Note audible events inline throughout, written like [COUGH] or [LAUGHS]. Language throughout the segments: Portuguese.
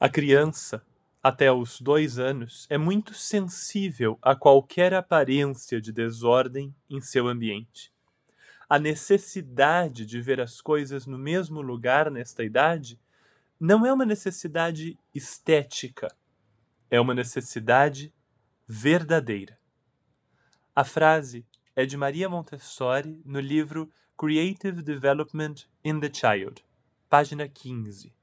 A criança, até os dois anos, é muito sensível a qualquer aparência de desordem em seu ambiente. A necessidade de ver as coisas no mesmo lugar nesta idade não é uma necessidade estética, é uma necessidade verdadeira. A frase é de Maria Montessori no livro Creative Development in the Child, página 15.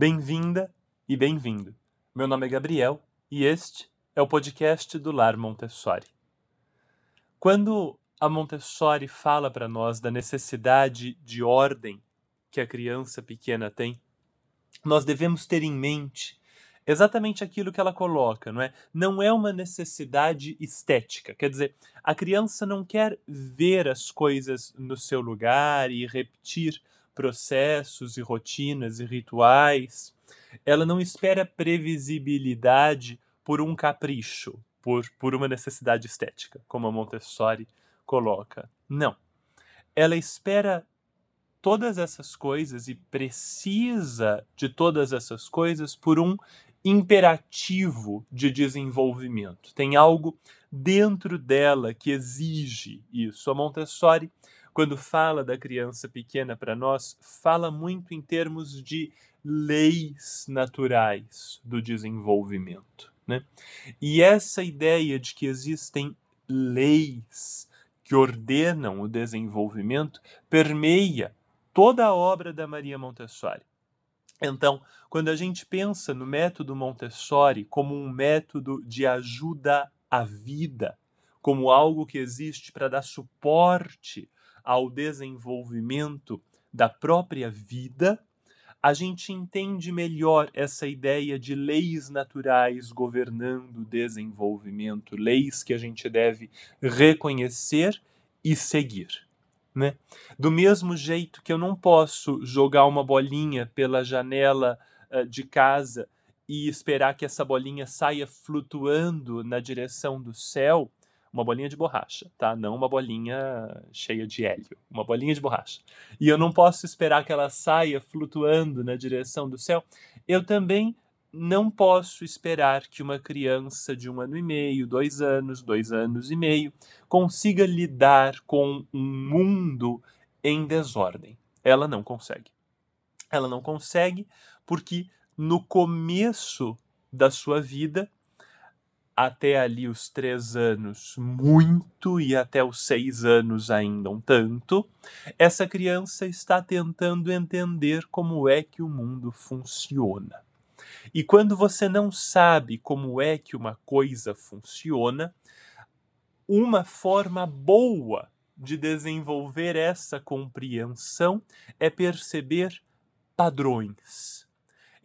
Bem-vinda e bem-vindo. Meu nome é Gabriel e este é o podcast do Lar Montessori. Quando a Montessori fala para nós da necessidade de ordem que a criança pequena tem, nós devemos ter em mente exatamente aquilo que ela coloca, não é? Não é uma necessidade estética. Quer dizer, a criança não quer ver as coisas no seu lugar e repetir processos e rotinas e rituais. Ela não espera previsibilidade por um capricho, por, por uma necessidade estética, como a Montessori coloca. Não. Ela espera todas essas coisas e precisa de todas essas coisas por um imperativo de desenvolvimento. Tem algo dentro dela que exige isso. A Montessori, quando fala da criança pequena para nós, fala muito em termos de leis naturais do desenvolvimento. Né? E essa ideia de que existem leis que ordenam o desenvolvimento permeia toda a obra da Maria Montessori. Então, quando a gente pensa no método Montessori como um método de ajuda à vida, como algo que existe para dar suporte ao desenvolvimento da própria vida, a gente entende melhor essa ideia de leis naturais governando o desenvolvimento, leis que a gente deve reconhecer e seguir. Né? Do mesmo jeito que eu não posso jogar uma bolinha pela janela uh, de casa e esperar que essa bolinha saia flutuando na direção do céu, uma bolinha de borracha, tá? Não uma bolinha cheia de hélio, uma bolinha de borracha. E eu não posso esperar que ela saia flutuando na direção do céu. Eu também não posso esperar que uma criança de um ano e meio, dois anos, dois anos e meio, consiga lidar com um mundo em desordem. Ela não consegue. Ela não consegue porque no começo da sua vida, até ali os três anos, muito, e até os seis anos ainda um tanto, essa criança está tentando entender como é que o mundo funciona. E quando você não sabe como é que uma coisa funciona, uma forma boa de desenvolver essa compreensão é perceber padrões.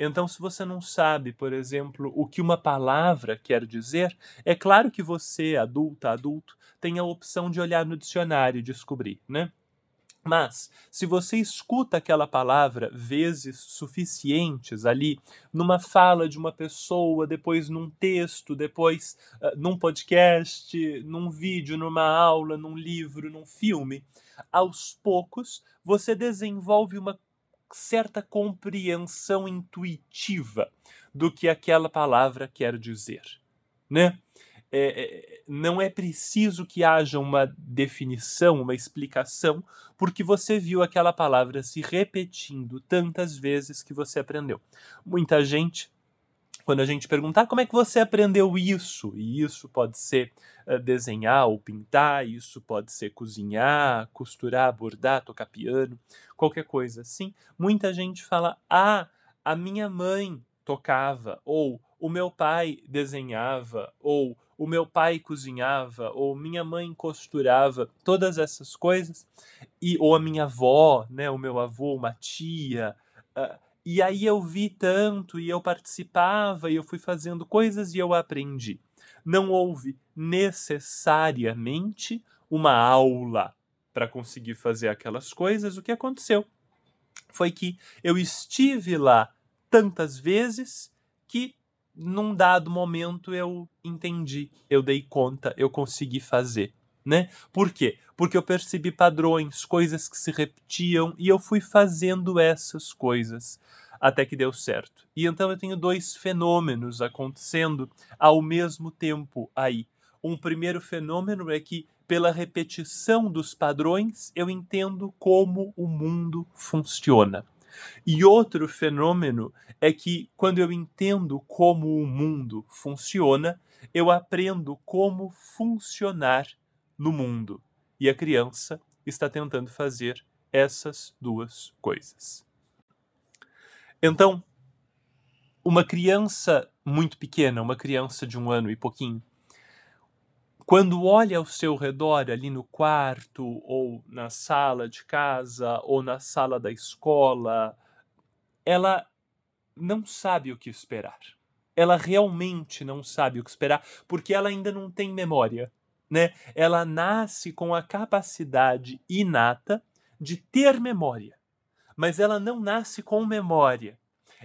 Então, se você não sabe, por exemplo, o que uma palavra quer dizer, é claro que você, adulta, adulto, tem a opção de olhar no dicionário e descobrir, né? Mas, se você escuta aquela palavra vezes suficientes ali, numa fala de uma pessoa, depois num texto, depois uh, num podcast, num vídeo, numa aula, num livro, num filme, aos poucos você desenvolve uma certa compreensão intuitiva do que aquela palavra quer dizer, né? É, é, não é preciso que haja uma definição, uma explicação, porque você viu aquela palavra se repetindo tantas vezes que você aprendeu. Muita gente, quando a gente perguntar como é que você aprendeu isso, e isso pode ser uh, desenhar ou pintar, isso pode ser cozinhar, costurar, bordar, tocar piano, qualquer coisa assim, muita gente fala: ah, a minha mãe tocava, ou o meu pai desenhava, ou o meu pai cozinhava, ou minha mãe costurava, todas essas coisas, e ou a minha avó, né, o meu avô, uma tia. Uh, e aí eu vi tanto, e eu participava, e eu fui fazendo coisas e eu aprendi. Não houve necessariamente uma aula para conseguir fazer aquelas coisas. O que aconteceu foi que eu estive lá tantas vezes que num dado momento eu entendi, eu dei conta, eu consegui fazer. Né? Por quê? Porque eu percebi padrões, coisas que se repetiam e eu fui fazendo essas coisas até que deu certo. E então eu tenho dois fenômenos acontecendo ao mesmo tempo aí. Um primeiro fenômeno é que pela repetição dos padrões eu entendo como o mundo funciona. E outro fenômeno é que quando eu entendo como o mundo funciona, eu aprendo como funcionar no mundo. E a criança está tentando fazer essas duas coisas. Então, uma criança muito pequena, uma criança de um ano e pouquinho, quando olha ao seu redor, ali no quarto, ou na sala de casa, ou na sala da escola, ela não sabe o que esperar. Ela realmente não sabe o que esperar, porque ela ainda não tem memória né? Ela nasce com a capacidade inata de ter memória, mas ela não nasce com memória.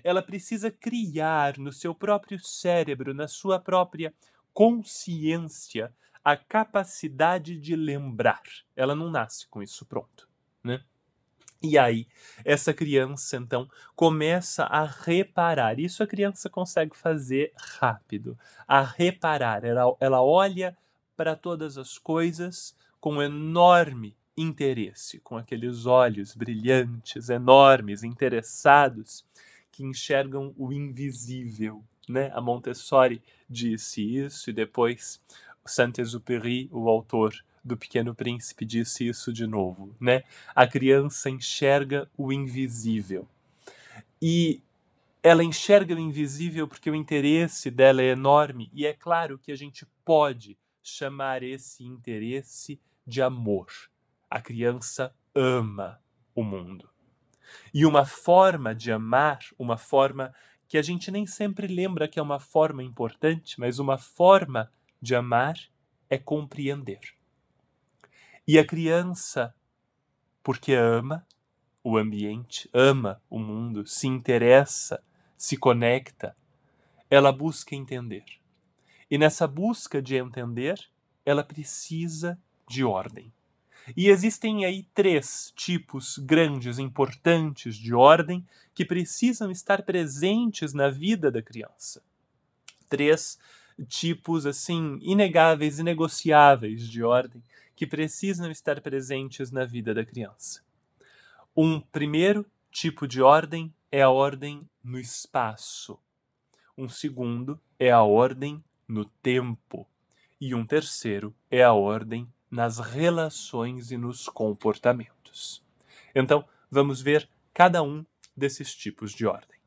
Ela precisa criar no seu próprio cérebro, na sua própria consciência, a capacidade de lembrar. Ela não nasce com isso pronto, né? E aí, essa criança, então, começa a reparar. Isso a criança consegue fazer rápido. A reparar. Ela, ela olha para todas as coisas com enorme interesse, com aqueles olhos brilhantes, enormes, interessados, que enxergam o invisível. Né? A Montessori disse isso e depois Saint-Exupéry, o autor do Pequeno Príncipe, disse isso de novo. Né? A criança enxerga o invisível. E ela enxerga o invisível porque o interesse dela é enorme, e é claro que a gente pode chamar esse interesse de amor. A criança ama o mundo. E uma forma de amar, uma forma que a gente nem sempre lembra que é uma forma importante, mas uma forma de amar é compreender. E a criança, porque ama o ambiente, ama o mundo, se interessa, se conecta, ela busca entender. E nessa busca de entender, ela precisa de ordem. E existem aí três tipos grandes, importantes de ordem que precisam estar presentes na vida da criança. Três tipos assim inegáveis, inegociáveis de ordem que precisam estar presentes na vida da criança. Um primeiro tipo de ordem é a ordem no espaço. Um segundo é a ordem no tempo. E um terceiro é a ordem nas relações e nos comportamentos. Então, vamos ver cada um desses tipos de ordem.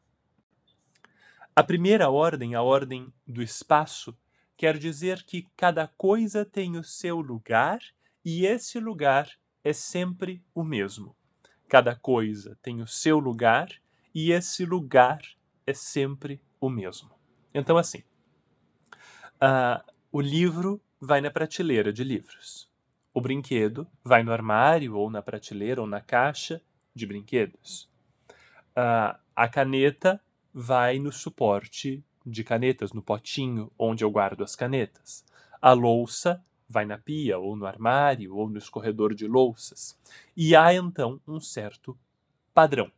A primeira ordem, a ordem do espaço, quer dizer que cada coisa tem o seu lugar e esse lugar é sempre o mesmo. Cada coisa tem o seu lugar e esse lugar é sempre o mesmo. Então, assim, Uh, o livro vai na prateleira de livros. O brinquedo vai no armário, ou na prateleira, ou na caixa de brinquedos. Uh, a caneta vai no suporte de canetas, no potinho onde eu guardo as canetas. A louça vai na pia, ou no armário, ou no escorredor de louças. E há então um certo padrão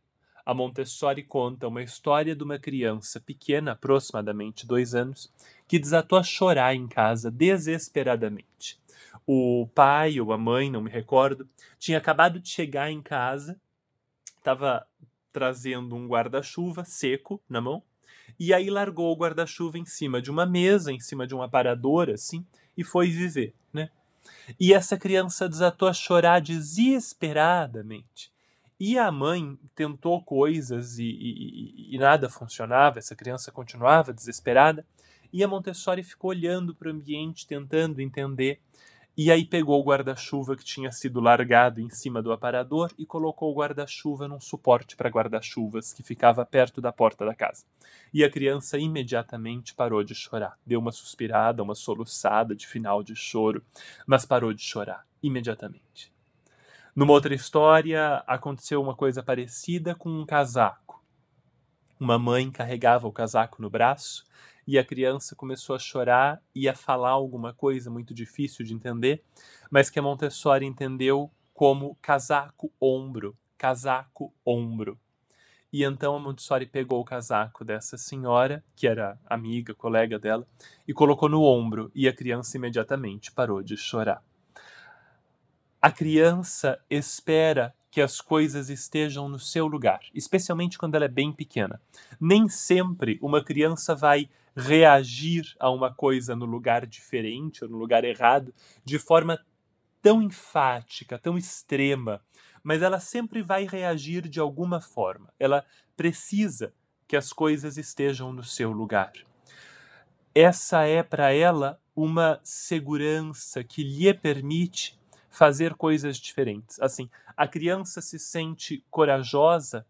a Montessori conta uma história de uma criança pequena, aproximadamente dois anos, que desatou a chorar em casa desesperadamente. O pai ou a mãe, não me recordo, tinha acabado de chegar em casa, estava trazendo um guarda-chuva seco na mão, e aí largou o guarda-chuva em cima de uma mesa, em cima de um aparador, assim, e foi viver, né? E essa criança desatou a chorar desesperadamente. E a mãe tentou coisas e, e, e, nada funcionava, essa criança continuava desesperada. E a Montessori ficou olhando para o ambiente, tentando entender. E aí pegou o guarda-chuva que tinha sido largado em cima do aparador e colocou o guarda-chuva num suporte para guarda-chuvas que ficava perto da porta da casa. E a criança imediatamente parou de chorar. Deu uma suspirada, uma soluçada de final de choro, mas parou de chorar imediatamente. Numa outra história, aconteceu uma coisa parecida com um casaco. Uma mãe carregava o casaco no braço e a criança começou a chorar e a falar alguma coisa muito difícil de entender, mas que a Montessori entendeu como casaco ombro, casaco ombro. E então a Montessori pegou o casaco dessa senhora, que era amiga, colega dela, e colocou no ombro, e a criança imediatamente parou de chorar. A criança espera que as coisas estejam no seu lugar, especialmente quando ela é bem pequena. Nem sempre uma criança vai reagir a uma coisa no lugar diferente ou no lugar errado de forma tão enfática, tão extrema, mas ela sempre vai reagir de alguma forma. Ela precisa que as coisas estejam no seu lugar. Essa é para ela uma segurança que lhe permite fazer coisas diferentes. Assim, a criança se sente corajosa,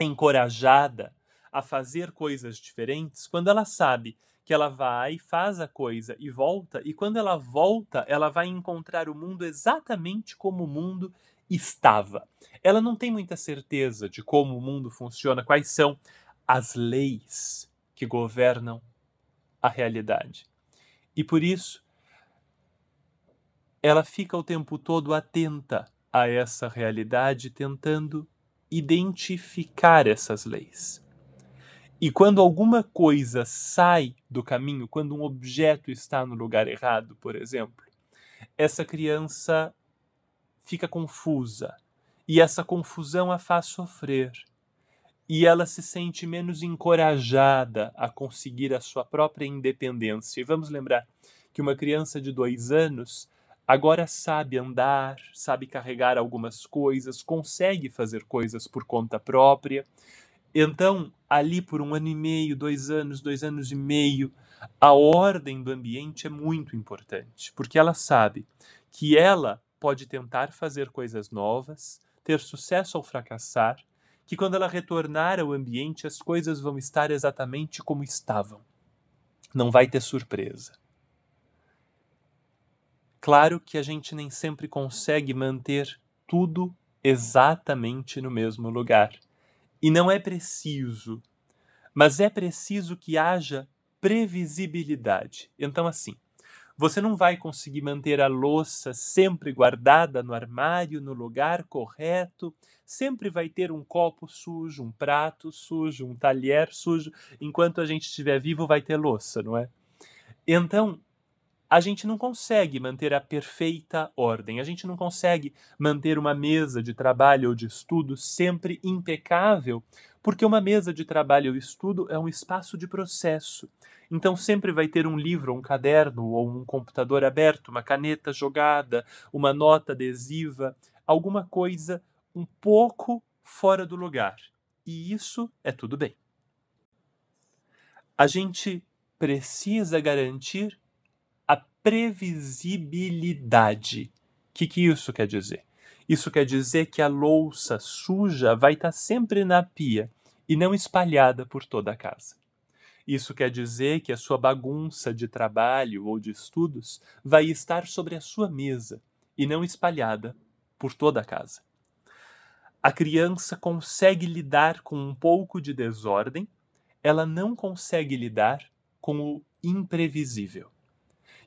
encorajada a fazer coisas diferentes quando ela sabe que ela vai, faz a coisa e volta, e quando ela volta, ela vai encontrar o mundo exatamente como o mundo estava. Ela não tem muita certeza de como o mundo funciona, quais são as leis que governam a realidade. E por isso, ela fica o tempo todo atenta a essa realidade, tentando identificar essas leis. E quando alguma coisa sai do caminho, quando um objeto está no lugar errado, por exemplo, essa criança fica confusa e essa confusão a faz sofrer. E ela se sente menos encorajada a conseguir a sua própria independência. E vamos lembrar que uma criança de dois anos agora sabe andar, sabe carregar algumas coisas, consegue fazer coisas por conta própria. Então, ali por um ano e meio, dois anos, dois anos e meio, a ordem do ambiente é muito importante, porque ela sabe que ela pode tentar fazer coisas novas, ter sucesso ou fracassar, que quando ela retornar ao ambiente as coisas vão estar exatamente como estavam. Não vai ter surpresa. Claro que a gente nem sempre consegue manter tudo exatamente no mesmo lugar. E não é preciso, mas é preciso que haja previsibilidade. Então, assim, você não vai conseguir manter a louça sempre guardada no armário, no lugar correto. Sempre vai ter um copo sujo, um prato sujo, um talher sujo. Enquanto a gente estiver vivo, vai ter louça, não é? Então, a gente não consegue manter a perfeita ordem. A gente não consegue manter uma mesa de trabalho ou de estudo sempre impecável, porque uma mesa de trabalho ou estudo é um espaço de processo. Então sempre vai ter um livro, um caderno ou um computador aberto, uma caneta jogada, uma nota adesiva, alguma coisa um pouco fora do lugar. E isso é tudo bem. A gente precisa garantir previsibilidade. O que, que isso quer dizer? Isso quer dizer que a louça suja vai estar sempre na pia e não espalhada por toda a casa. Isso quer dizer que a sua bagunça de trabalho ou de estudos vai estar sobre a sua mesa e não espalhada por toda a casa. A criança consegue lidar com um pouco de desordem, ela não consegue lidar com o imprevisível.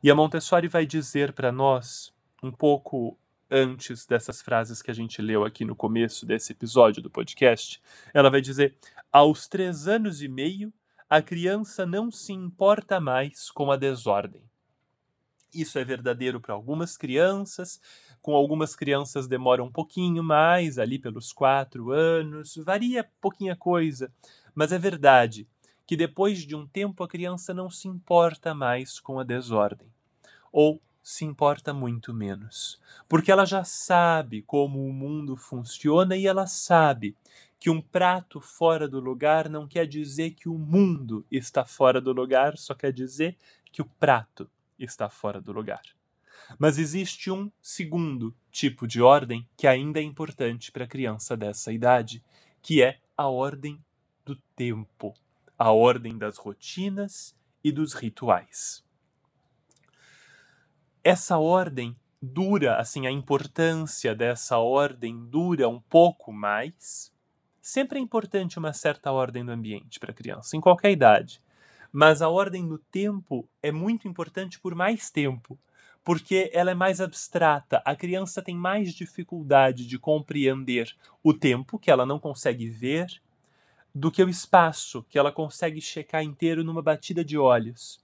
E a Montessori vai dizer para nós, um pouco antes dessas frases que a gente leu aqui no começo desse episódio do podcast, ela vai dizer: aos três anos e meio, a criança não se importa mais com a desordem. Isso é verdadeiro para algumas crianças, com algumas crianças demora um pouquinho mais, ali pelos quatro anos, varia pouquinha coisa, mas é verdade que depois de um tempo a criança não se importa mais com a desordem, ou se importa muito menos, porque ela já sabe como o mundo funciona e ela sabe que um prato fora do lugar não quer dizer que o mundo está fora do lugar, só quer dizer que o prato está fora do lugar. Mas existe um segundo tipo de ordem que ainda é importante para a criança dessa idade, que é a ordem do tempo, a ordem das rotinas e dos rituais. Essa ordem dura, assim, a importância dessa ordem dura um pouco mais, Sempre é importante uma certa ordem do ambiente para a criança, em qualquer idade. Mas a ordem no tempo é muito importante por mais tempo, porque ela é mais abstrata. A criança tem mais dificuldade de compreender o tempo, que ela não consegue ver, do que o espaço, que ela consegue checar inteiro numa batida de olhos.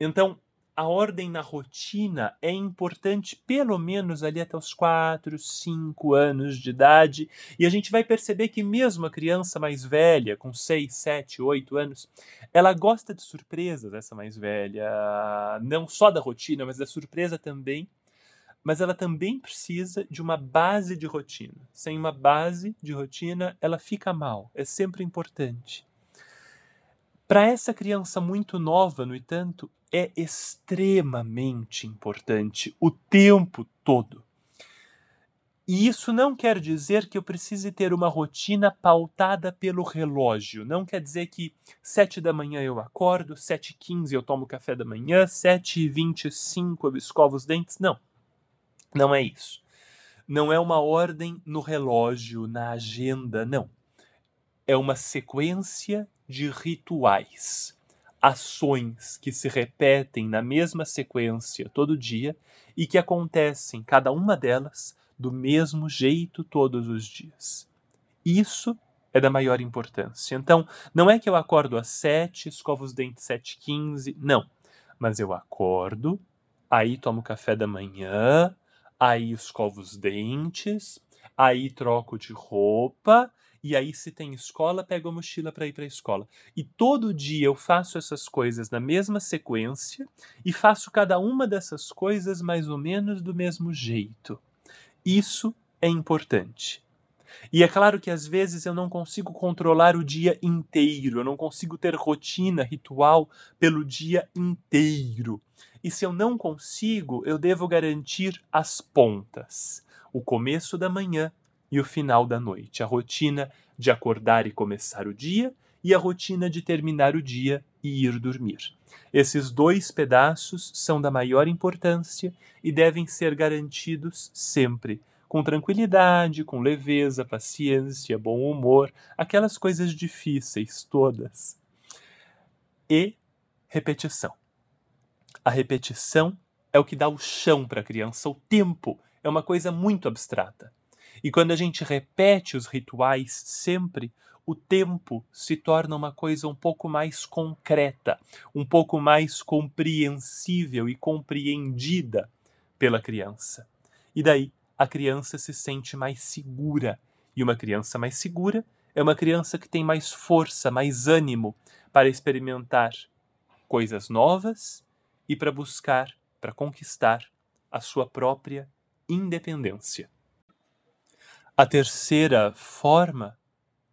Então, a ordem na rotina é importante pelo menos ali até os 4, 5 anos de idade, e a gente vai perceber que mesmo a criança mais velha, com 6, 7, 8 anos, ela gosta de surpresas, essa mais velha, não só da rotina, mas da surpresa também. Mas ela também precisa de uma base de rotina. Sem uma base de rotina, ela fica mal. É sempre importante. Para essa criança muito nova, no entanto, é extremamente importante o tempo todo. E isso não quer dizer que eu precise ter uma rotina pautada pelo relógio. Não quer dizer que sete da manhã eu acordo, sete e quinze eu tomo café da manhã, sete e vinte e cinco eu escovo os dentes. Não, não é isso. Não é uma ordem no relógio, na agenda, não. É uma sequência de rituais, ações que se repetem na mesma sequência todo dia e que acontecem, cada uma delas, do mesmo jeito todos os dias. Isso é da maior importância. Então, não é que eu acordo às sete, escovo os dentes sete quinze, não. Mas eu acordo, aí tomo café da manhã, aí escovo os dentes, aí troco de roupa, e aí, se tem escola, pego a mochila para ir para a escola. E todo dia eu faço essas coisas na mesma sequência e faço cada uma dessas coisas mais ou menos do mesmo jeito. Isso é importante. E é claro que às vezes eu não consigo controlar o dia inteiro, eu não consigo ter rotina, ritual pelo dia inteiro. E se eu não consigo, eu devo garantir as pontas. O começo da manhã e o final da noite, a rotina de acordar e começar o dia e a rotina de terminar o dia e ir dormir. Esses dois pedaços são da maior importância e devem ser garantidos sempre, com tranquilidade, com leveza, paciência, bom humor, aquelas coisas difíceis todas. E repetição. A repetição é o que dá o chão para a criança, o tempo é uma coisa muito abstrata. E quando a gente repete os rituais sempre, o tempo se torna uma coisa um pouco mais concreta, um pouco mais compreensível e compreendida pela criança. E daí a criança se sente mais segura. E uma criança mais segura é uma criança que tem mais força, mais ânimo para experimentar coisas novas e para buscar, para conquistar a sua própria independência. A terceira forma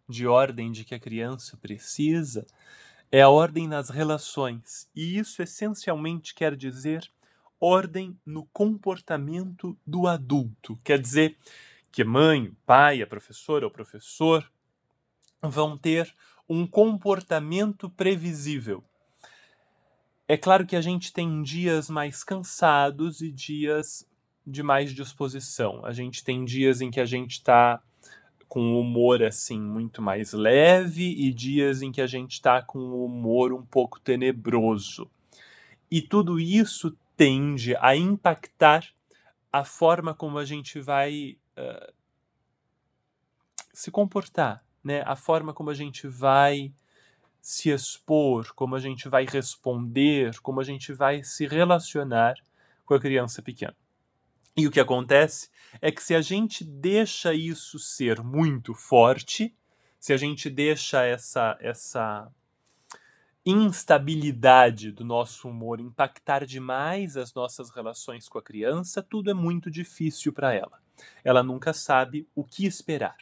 de ordem de que a criança precisa é a ordem nas relações, e isso essencialmente quer dizer ordem no comportamento do adulto. Quer dizer que mãe, pai, a professora ou professor vão ter um comportamento previsível. É claro que a gente tem dias mais cansados e dias de mais disposição. A gente tem dias em que a gente está com o humor assim muito mais leve e dias em que a gente está com o humor um pouco tenebroso. E tudo isso tende a impactar a forma como a gente vai uh, se comportar, né? A forma como a gente vai se expor, como a gente vai responder, como a gente vai se relacionar com a criança pequena. E o que acontece é que se a gente deixa isso ser muito forte, se a gente deixa essa essa instabilidade do nosso humor impactar demais as nossas relações com a criança, tudo é muito difícil para ela. Ela nunca sabe o que esperar.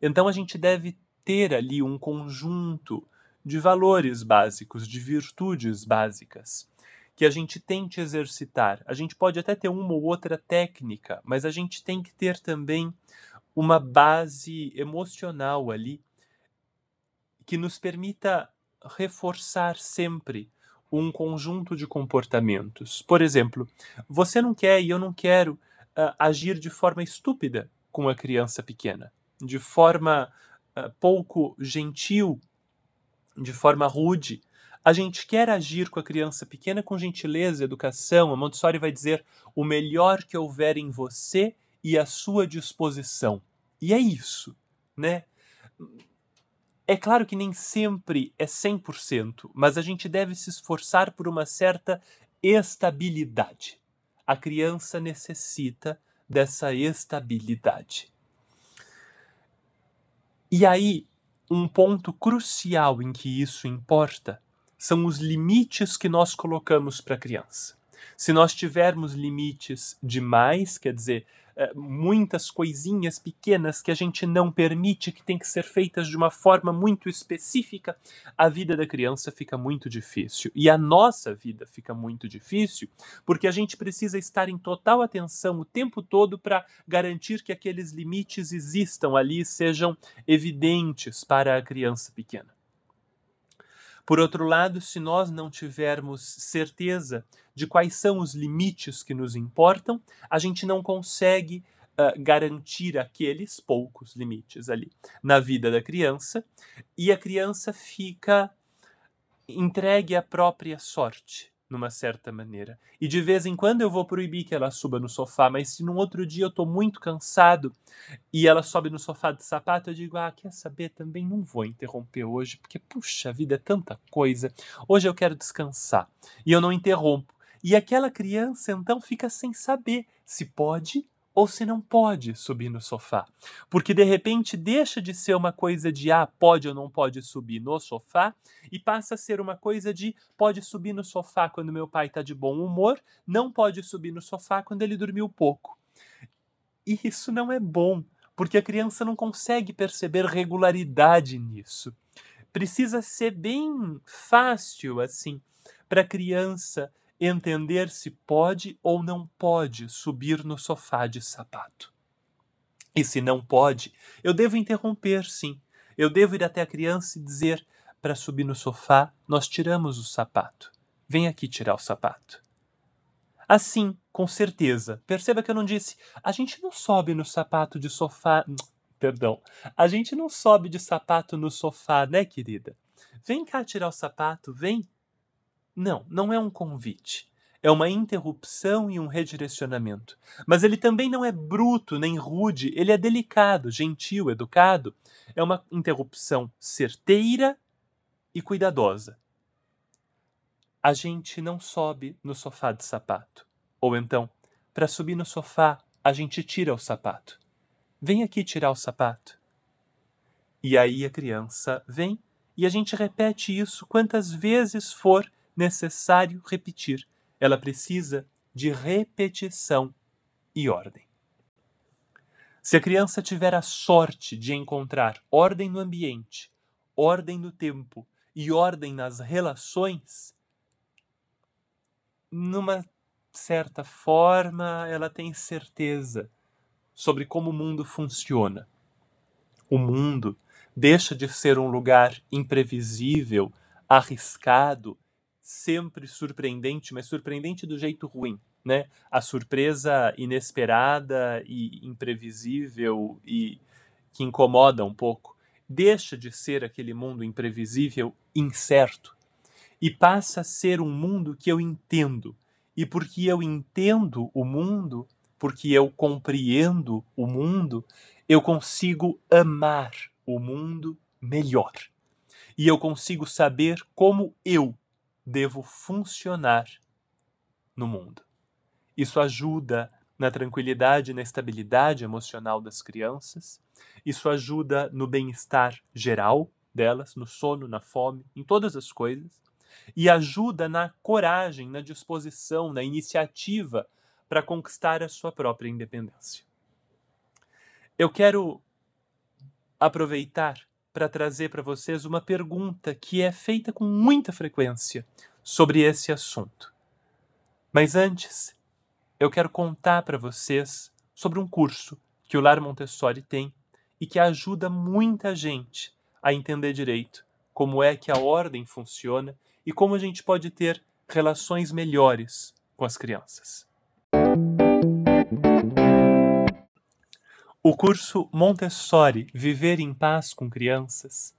Então a gente deve ter ali um conjunto de valores básicos, de virtudes básicas que a gente tente exercitar. A gente pode até ter uma ou outra técnica, mas a gente tem que ter também uma base emocional ali que nos permita reforçar sempre um conjunto de comportamentos. Por exemplo, você não quer e eu não quero uh, agir de forma estúpida com a criança pequena, de forma uh, pouco gentil, de forma rude a gente quer agir com a criança pequena com gentileza, educação, a Montessori vai dizer o melhor que houver em você e à sua disposição. E é isso, né? É claro que nem sempre é 100%, mas a gente deve se esforçar por uma certa estabilidade. A criança necessita dessa estabilidade. E aí, um ponto crucial em que isso importa são os limites que nós colocamos para a criança. Se nós tivermos limites demais, quer dizer, muitas coisinhas pequenas que a gente não permite, que tem que ser feitas de uma forma muito específica, a vida da criança fica muito difícil. E a nossa vida fica muito difícil, porque a gente precisa estar em total atenção o tempo todo para garantir que aqueles limites existam ali, sejam evidentes para a criança pequena. Por outro lado, se nós não tivermos certeza de quais são os limites que nos importam, a gente não consegue uh, garantir aqueles poucos limites ali na vida da criança e a criança fica entregue à própria sorte numa certa maneira. E de vez em quando eu vou proibir que ela suba no sofá, mas se num outro dia eu estou muito cansado e ela sobe no sofá de sapato, eu digo: "Ah, quer saber, também não vou interromper hoje, porque puxa, a vida é tanta coisa. Hoje eu quero descansar". E eu não interrompo. E aquela criança então fica sem saber se pode ou se não pode subir no sofá. Porque de repente deixa de ser uma coisa de ah, pode ou não pode subir no sofá e passa a ser uma coisa de pode subir no sofá quando meu pai está de bom humor, não pode subir no sofá quando ele dormiu pouco. E isso não é bom, porque a criança não consegue perceber regularidade nisso. Precisa ser bem fácil assim para a criança entender se pode ou não pode subir no sofá de sapato. E se não pode, eu devo interromper, sim. Eu devo ir até a criança e dizer: para subir no sofá, nós tiramos o sapato. Vem aqui tirar o sapato. Assim, com certeza. Perceba que eu não disse: a gente não sobe no sapato de sofá. [LAUGHS] Perdão. A gente não sobe de sapato no sofá, né, querida? Vem cá tirar o sapato, vem. Não, não é um convite. É uma interrupção e um redirecionamento. Mas ele também não é bruto nem rude, ele é delicado, gentil, educado. É uma interrupção certeira e cuidadosa. A gente não sobe no sofá de sapato. Ou então, para subir no sofá, a gente tira o sapato. Vem aqui tirar o sapato. E aí a criança vem e a gente repete isso quantas vezes for necessário repetir. Ela precisa de repetição e ordem. Se a criança tiver a sorte de encontrar ordem no ambiente, ordem no tempo e ordem nas relações, numa certa forma ela tem certeza sobre como o mundo funciona. O mundo deixa de ser um lugar imprevisível, arriscado sempre surpreendente, mas surpreendente do jeito ruim, né? A surpresa inesperada e imprevisível e que incomoda um pouco deixa de ser aquele mundo imprevisível, incerto e passa a ser um mundo que eu entendo. E porque eu entendo o mundo, porque eu compreendo o mundo, eu consigo amar o mundo melhor. E eu consigo saber como eu devo funcionar no mundo. Isso ajuda na tranquilidade e na estabilidade emocional das crianças. Isso ajuda no bem-estar geral delas, no sono, na fome, em todas as coisas. E ajuda na coragem, na disposição, na iniciativa para conquistar a sua própria independência. Eu quero aproveitar para trazer para vocês uma pergunta que é feita com muita frequência sobre esse assunto. Mas antes, eu quero contar para vocês sobre um curso que o Lar Montessori tem e que ajuda muita gente a entender direito como é que a ordem funciona e como a gente pode ter relações melhores com as crianças. O curso Montessori Viver em Paz com Crianças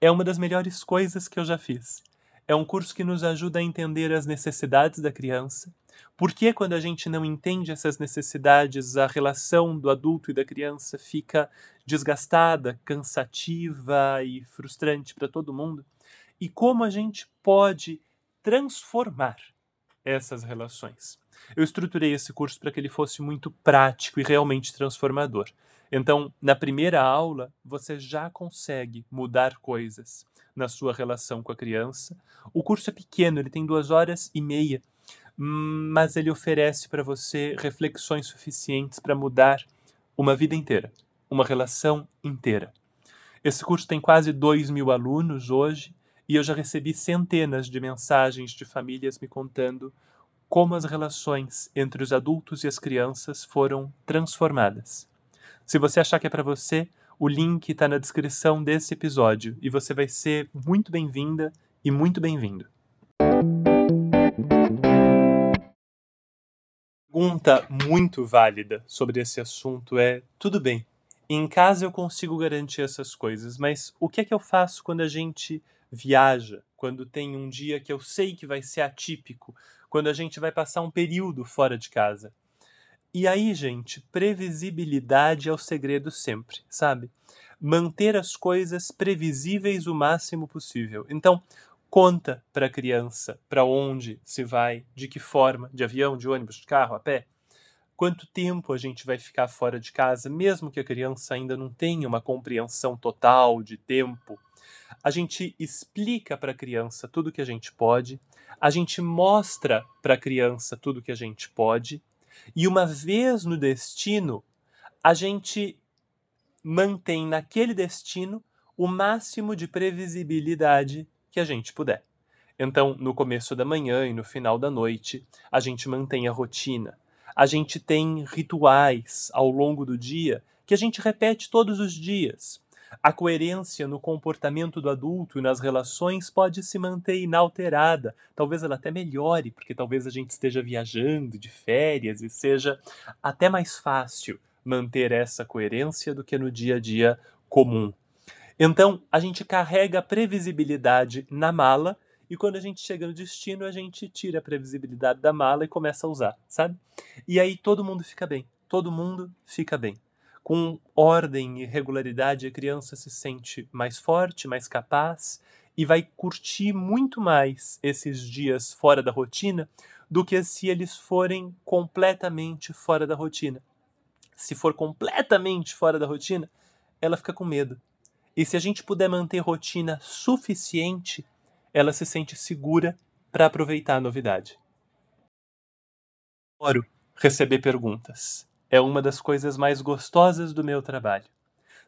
é uma das melhores coisas que eu já fiz. É um curso que nos ajuda a entender as necessidades da criança. Por que, quando a gente não entende essas necessidades, a relação do adulto e da criança fica desgastada, cansativa e frustrante para todo mundo? E como a gente pode transformar essas relações. Eu estruturei esse curso para que ele fosse muito prático e realmente transformador. Então, na primeira aula, você já consegue mudar coisas na sua relação com a criança. O curso é pequeno, ele tem duas horas e meia, mas ele oferece para você reflexões suficientes para mudar uma vida inteira, uma relação inteira. Esse curso tem quase dois mil alunos hoje e eu já recebi centenas de mensagens de famílias me contando como as relações entre os adultos e as crianças foram transformadas. Se você achar que é para você, o link está na descrição desse episódio e você vai ser muito bem-vinda e muito bem-vindo. Pergunta muito válida sobre esse assunto é: tudo bem, em casa eu consigo garantir essas coisas, mas o que é que eu faço quando a gente viaja, quando tem um dia que eu sei que vai ser atípico, quando a gente vai passar um período fora de casa? E aí, gente, previsibilidade é o segredo sempre, sabe? Manter as coisas previsíveis o máximo possível. Então, conta para a criança para onde se vai, de que forma, de avião, de ônibus, de carro, a pé. Quanto tempo a gente vai ficar fora de casa, mesmo que a criança ainda não tenha uma compreensão total de tempo. A gente explica para a criança tudo que a gente pode, a gente mostra para a criança tudo que a gente pode, e uma vez no destino, a gente mantém naquele destino o máximo de previsibilidade que a gente puder. Então, no começo da manhã e no final da noite, a gente mantém a rotina. A gente tem rituais ao longo do dia que a gente repete todos os dias. A coerência no comportamento do adulto e nas relações pode se manter inalterada. Talvez ela até melhore, porque talvez a gente esteja viajando de férias e seja até mais fácil manter essa coerência do que no dia a dia comum. Então, a gente carrega a previsibilidade na mala e quando a gente chega no destino, a gente tira a previsibilidade da mala e começa a usar, sabe? E aí todo mundo fica bem. Todo mundo fica bem com ordem e regularidade, a criança se sente mais forte, mais capaz e vai curtir muito mais esses dias fora da rotina do que se eles forem completamente fora da rotina. Se for completamente fora da rotina, ela fica com medo. E se a gente puder manter rotina suficiente, ela se sente segura para aproveitar a novidade. Adoro receber perguntas é uma das coisas mais gostosas do meu trabalho.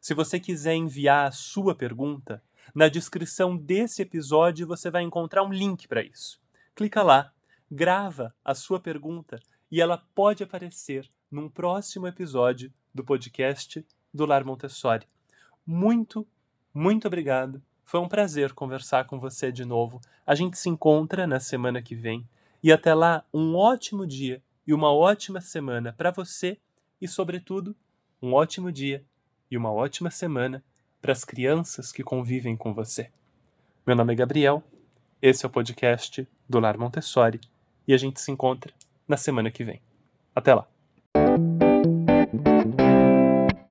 Se você quiser enviar a sua pergunta, na descrição desse episódio você vai encontrar um link para isso. Clica lá, grava a sua pergunta e ela pode aparecer num próximo episódio do podcast do Lar Montessori. Muito, muito obrigado. Foi um prazer conversar com você de novo. A gente se encontra na semana que vem e até lá, um ótimo dia e uma ótima semana para você e, sobretudo, um ótimo dia e uma ótima semana para as crianças que convivem com você. Meu nome é Gabriel, esse é o podcast do Lar Montessori e a gente se encontra na semana que vem. Até lá!